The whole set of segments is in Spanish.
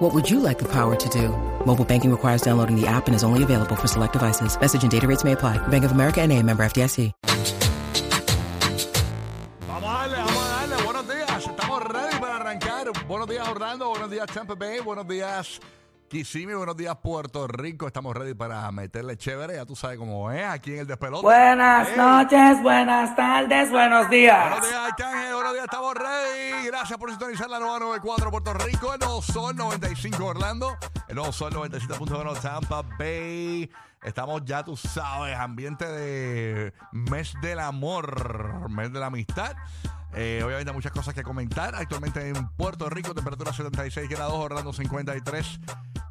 What would you like the power to do? Mobile banking requires downloading the app and is only available for select devices. Message and data rates may apply. Bank of America and a member FDIC. Vamos a darle, vamos a darle. Buenos días. Estamos ready para arrancar. Buenos días, Orlando. Buenos días, Tampa Bay. Buenos días, Kissimmee. Buenos días, Puerto Rico. Estamos ready para meterle chévere. Ya tú sabes cómo es aquí en el despelote. Buenas noches, buenas tardes, buenos días. Buenos días, Arcángel. Buenos días, estamos ready. Gracias por sintonizar la nueva 94 Puerto Rico, el nuevo Sol 95 Orlando, el nuevo Sol 97.1 Tampa Bay. Estamos ya, tú sabes, ambiente de mes del amor, mes de la amistad. Eh, obviamente muchas cosas que comentar. Actualmente en Puerto Rico, temperatura 76 grados, Orlando 53.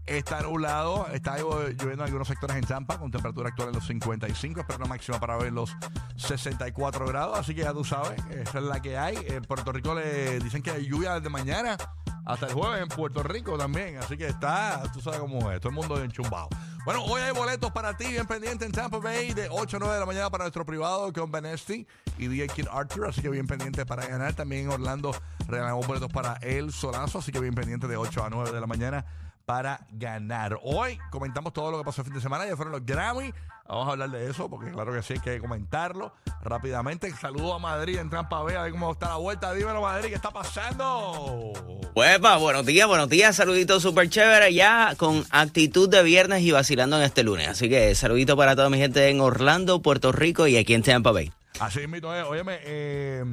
Está nublado, está lloviendo en algunos sectores en Tampa con temperatura actual en los 55, espero una máxima para ver los 64 grados, así que ya tú sabes, esa es la que hay. En Puerto Rico le dicen que hay lluvia desde mañana hasta el jueves en Puerto Rico también, así que está, tú sabes cómo es, todo el mundo enchumbado. Bueno, hoy hay boletos para ti, bien pendiente en Tampa Bay de 8 a 9 de la mañana para nuestro privado con Benesti y DJ Kid Arthur, así que bien pendiente para ganar. También en Orlando regalamos boletos para El Solazo, así que bien pendiente de 8 a 9 de la mañana para ganar. Hoy comentamos todo lo que pasó el fin de semana, ya fueron los Grammy. Vamos a hablar de eso porque claro que sí hay que comentarlo rápidamente. Saludo a Madrid en Tampa Bay, a ver cómo está la vuelta. Dímelo, Madrid, ¿qué está pasando? Huepa, buenos días, buenos días, saludito súper chévere ya con actitud de viernes y vacilando en este lunes. Así que saludito para toda mi gente en Orlando, Puerto Rico y aquí en Tampa Bay. Así mismo es. Óyeme, eh,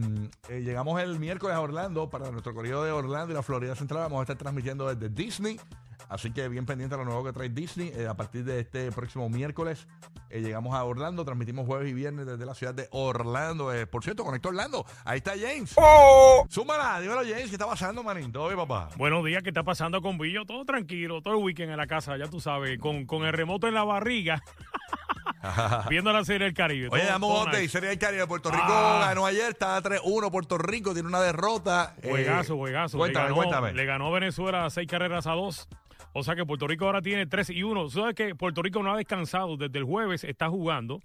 eh, llegamos el miércoles a Orlando para nuestro corrido de Orlando y la Florida Central. Vamos a estar transmitiendo desde Disney. Así que bien pendiente a lo nuevo que trae Disney. Eh, a partir de este próximo miércoles eh, llegamos a Orlando. Transmitimos jueves y viernes desde la ciudad de Orlando. Eh, por cierto, conectó Orlando. Ahí está James. Súmala, dímelo James. ¿Qué está pasando, manín? ¿Todo bien, papá? Buenos días, ¿qué está pasando con Billo? Todo tranquilo, todo el weekend en la casa, ya tú sabes, con, con el remoto en la barriga, viendo la serie del Caribe. Oye, damos todo update. nice. Serie del Caribe. Puerto Rico Ah. ganó ayer. Está 3-1. Puerto Rico tiene una derrota. Eh, Juegazo, juegazo. Cuéntame, le, ganó, cuéntame. le ganó Venezuela seis carreras a dos. O sea que Puerto Rico ahora tiene 3 y 1. ¿Sabes que Puerto Rico no ha descansado desde el jueves? Está jugando.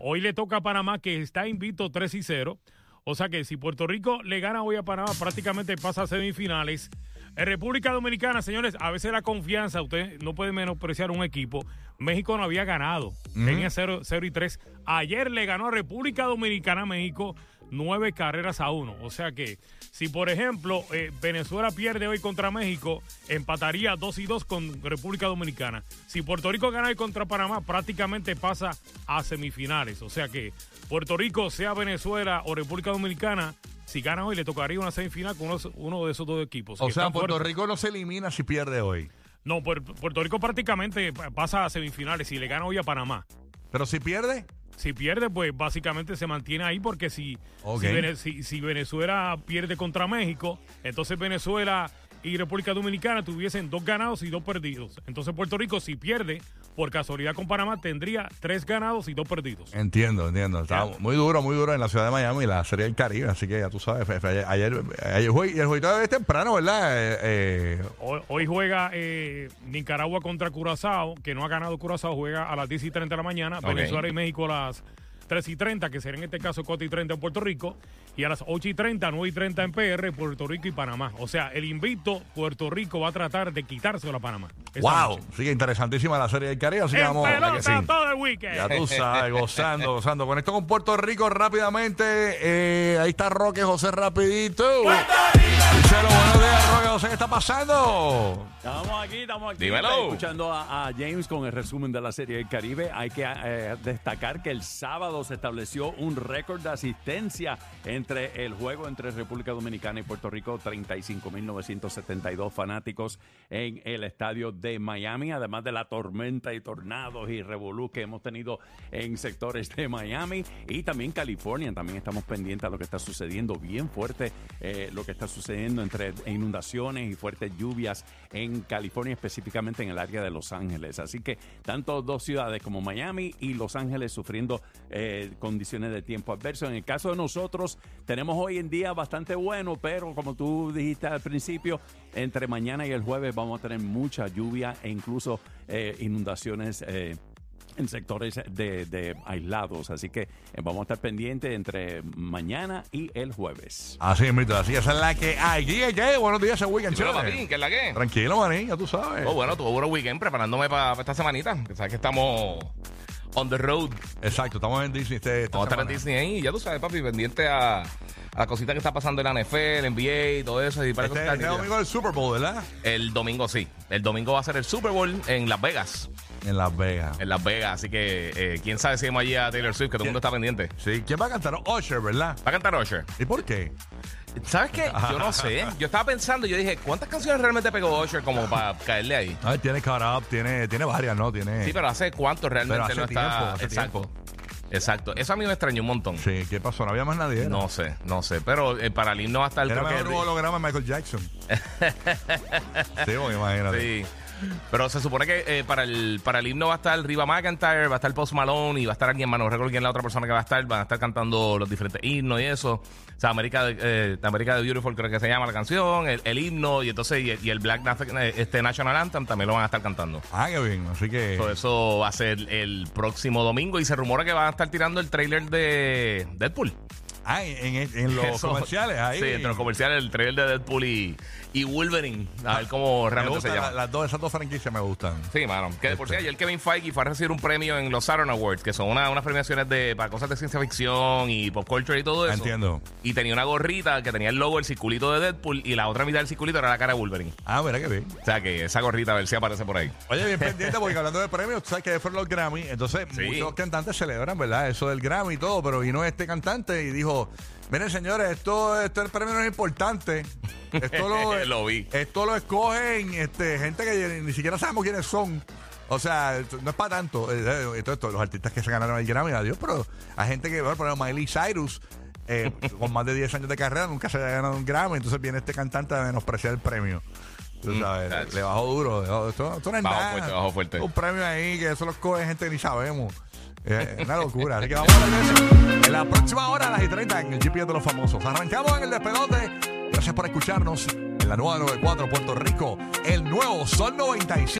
Hoy le toca a Panamá, que está invicto 3 y 0. O sea que si Puerto Rico le gana hoy a Panamá, prácticamente pasa a semifinales. En República Dominicana, señores, a veces la confianza, usted no puede menospreciar un equipo. México no había ganado, tenía 0, 0 y 3. Ayer le ganó a República Dominicana a México nueve carreras a uno. O sea que si, por ejemplo, eh, Venezuela pierde hoy contra México, empataría 2 y 2 con República Dominicana. Si Puerto Rico gana hoy contra Panamá, prácticamente pasa a semifinales. O sea que Puerto Rico, sea Venezuela o República Dominicana, si gana hoy le tocaría una semifinal con uno, uno de esos dos equipos. O sea, Puerto fuertes. Rico no se elimina si pierde hoy. No, Puer- Puerto Rico prácticamente pa- pasa a semifinales si le gana hoy a Panamá. Pero si pierde, Si pierde, pues básicamente se mantiene ahí porque si, Ok. si, Vene- si- si Venezuela pierde contra México, entonces Venezuela y República Dominicana tuviesen dos ganados y dos perdidos. Entonces Puerto Rico, si pierde, por casualidad con Panamá, tendría tres ganados y dos perdidos. entiendo, entiendo. Está muy duro, muy duro en la ciudad de Miami, la Serie del Caribe. Así que ya tú sabes, ayer, ayer, ayer jue- y el jueguito es temprano, ¿verdad? Eh, eh, Hoy, hoy juega eh, Nicaragua contra Curazao, que no ha ganado Curazao, juega a las 10 y 30 de la mañana. Venezuela y México a las 3 y 30, que será en este caso 4 y 30 en Puerto Rico. Y a las 8 y 30, 9 y 30 en PR, Puerto Rico y Panamá. O sea, el invicto Puerto Rico va a tratar de quitárselo a Panamá. Wow, noche. sigue interesantísima la Serie del Caribe. Así que En vamos a pelota que sí. todo el weekend. Ya tú sabes, gozando, gozando. Con esto con Puerto Rico rápidamente. eh, ahí está Roque José rapidito. Díselo, buenos días, Roque José, ¿qué está pasando? Estamos aquí, estamos aquí Dímelo. escuchando a, a James con el resumen de la Serie del Caribe. Hay que eh, destacar que el sábado se estableció un récord de asistencia entre el juego entre República Dominicana y Puerto Rico, 35.972 fanáticos en el estadio de Miami, además de la tormenta y tornados y revolú que hemos tenido en sectores de Miami y también California. También estamos pendientes a lo que está sucediendo bien fuerte, eh, lo que está sucediendo entre inundaciones y fuertes lluvias en California, específicamente en el área de Los Ángeles. Así que tanto dos ciudades como Miami y Los Ángeles sufriendo eh, condiciones de tiempo adverso. En el caso de nosotros, tenemos hoy en día bastante bueno, pero como tú dijiste al principio, entre mañana y el jueves vamos a tener mucha lluvia e incluso eh, inundaciones. eh, en sectores de, de aislados, así que eh, vamos a estar pendientes entre mañana y el jueves. Así es, mito, así esa es la que hay. ¿Qué, qué? Buenos días, ese weekend, papi, ¿qué es la que? Tranquilo, manín, ya tú sabes. Oh, bueno, tuve buen weekend preparándome para esta semanita. Que sabes que estamos on the road. Exacto, estamos en Disney este, esta Vamos a estar en semana. Disney ahí. Ya tú sabes, papi, pendiente a, a la cosita que está pasando en la NFL, NBA y todo eso. Y para Este, cositas este nítidas. domingo del Super Bowl, ¿verdad? El domingo sí. El domingo va a ser el Super Bowl en Las Vegas. En Las Vegas. En Las Vegas. Así que eh, quién sabe si vamos allí a Taylor Swift, que todo el mundo está pendiente. Sí, ¿quién va a cantar? Usher, ¿verdad? Va a cantar Usher. ¿Y por qué? ¿Sabes qué? Yo no sé. Yo estaba pensando, yo dije, ¿cuántas canciones realmente pegó Usher como para caerle ahí? A ver, tiene Caught Up, tiene, tiene varias, ¿no? Tiene... Sí, pero hace cuánto realmente Pero hace no está. tiempo, hace Exacto. tiempo. Exacto. Eso a mí me extrañó un montón. Sí, ¿qué pasó? No había más nadie. No sé, no sé. Pero eh, para el himno va a estar Era mejor un holograma de Michael Jackson. sí, porque imagínate. Sí. Pero se supone que eh, para el para el himno va a estar Riva McIntyre, va a estar Post Malone y va a estar alguien más, no recuerdo quién es la otra persona que va a estar, van a estar cantando los diferentes himnos y eso. O sea, América de, eh, América de Beautiful creo que se llama la canción, el, el himno y entonces y, y el Black este National Anthem también lo van a estar cantando. Ah, qué bien. Así que... So, eso va a ser el próximo domingo y se rumora que van a estar tirando el trailer de Deadpool. Ah, en, en- en los Eso- comerciales, ahí. Sí, entre los comerciales, el trailer de Deadpool y, y Wolverine. A ver cómo Me realmente se llama. la- las dos, esas dos franquicias me gustan. Sí, mano. Que de por sí ayer Kevin Feige fue a recibir un premio en los Saturn Awards, que son una- unas premiaciones de para cosas de ciencia ficción y pop culture y todo eso. Entiendo. Y tenía una gorrita que tenía el logo, el circulito de Deadpool, y la otra mitad del circulito era la cara de Wolverine. Ah, mira qué bien. O sea que esa gorrita a ver si aparece por ahí. Oye, bien pendiente, porque hablando de premios, tú sabes que fueron los Grammy. Entonces, Sí. muchos cantantes celebran, ¿verdad? Eso del Grammy y todo, pero vino este cantante y dijo: Miren, señores, esto, esto el premio no es importante. Esto lo, Lo vi. Esto lo escogen este, gente que ni siquiera sabemos quiénes son. O sea, no es para tanto. Eh, eh, esto- esto, los artistas que se ganaron el Grammy, adiós, pero hay gente que, bueno, por ejemplo, Miley Cyrus, eh, con más de 10 años de carrera, nunca se haya ganado un Grammy. Entonces viene este cantante a menospreciar el premio. Tú sabes, le- le bajó duro. esto, esto no es Bajó nada. fuerte. Un premio ahí que eso lo coge gente que ni sabemos. Eh, una locura. Así que vamos. En la próxima hora, a las y 30, en el GPS de los famosos. Arrancamos en el despedote. Gracias por escucharnos en la nueva 94 Puerto Rico. El nuevo Sol 95.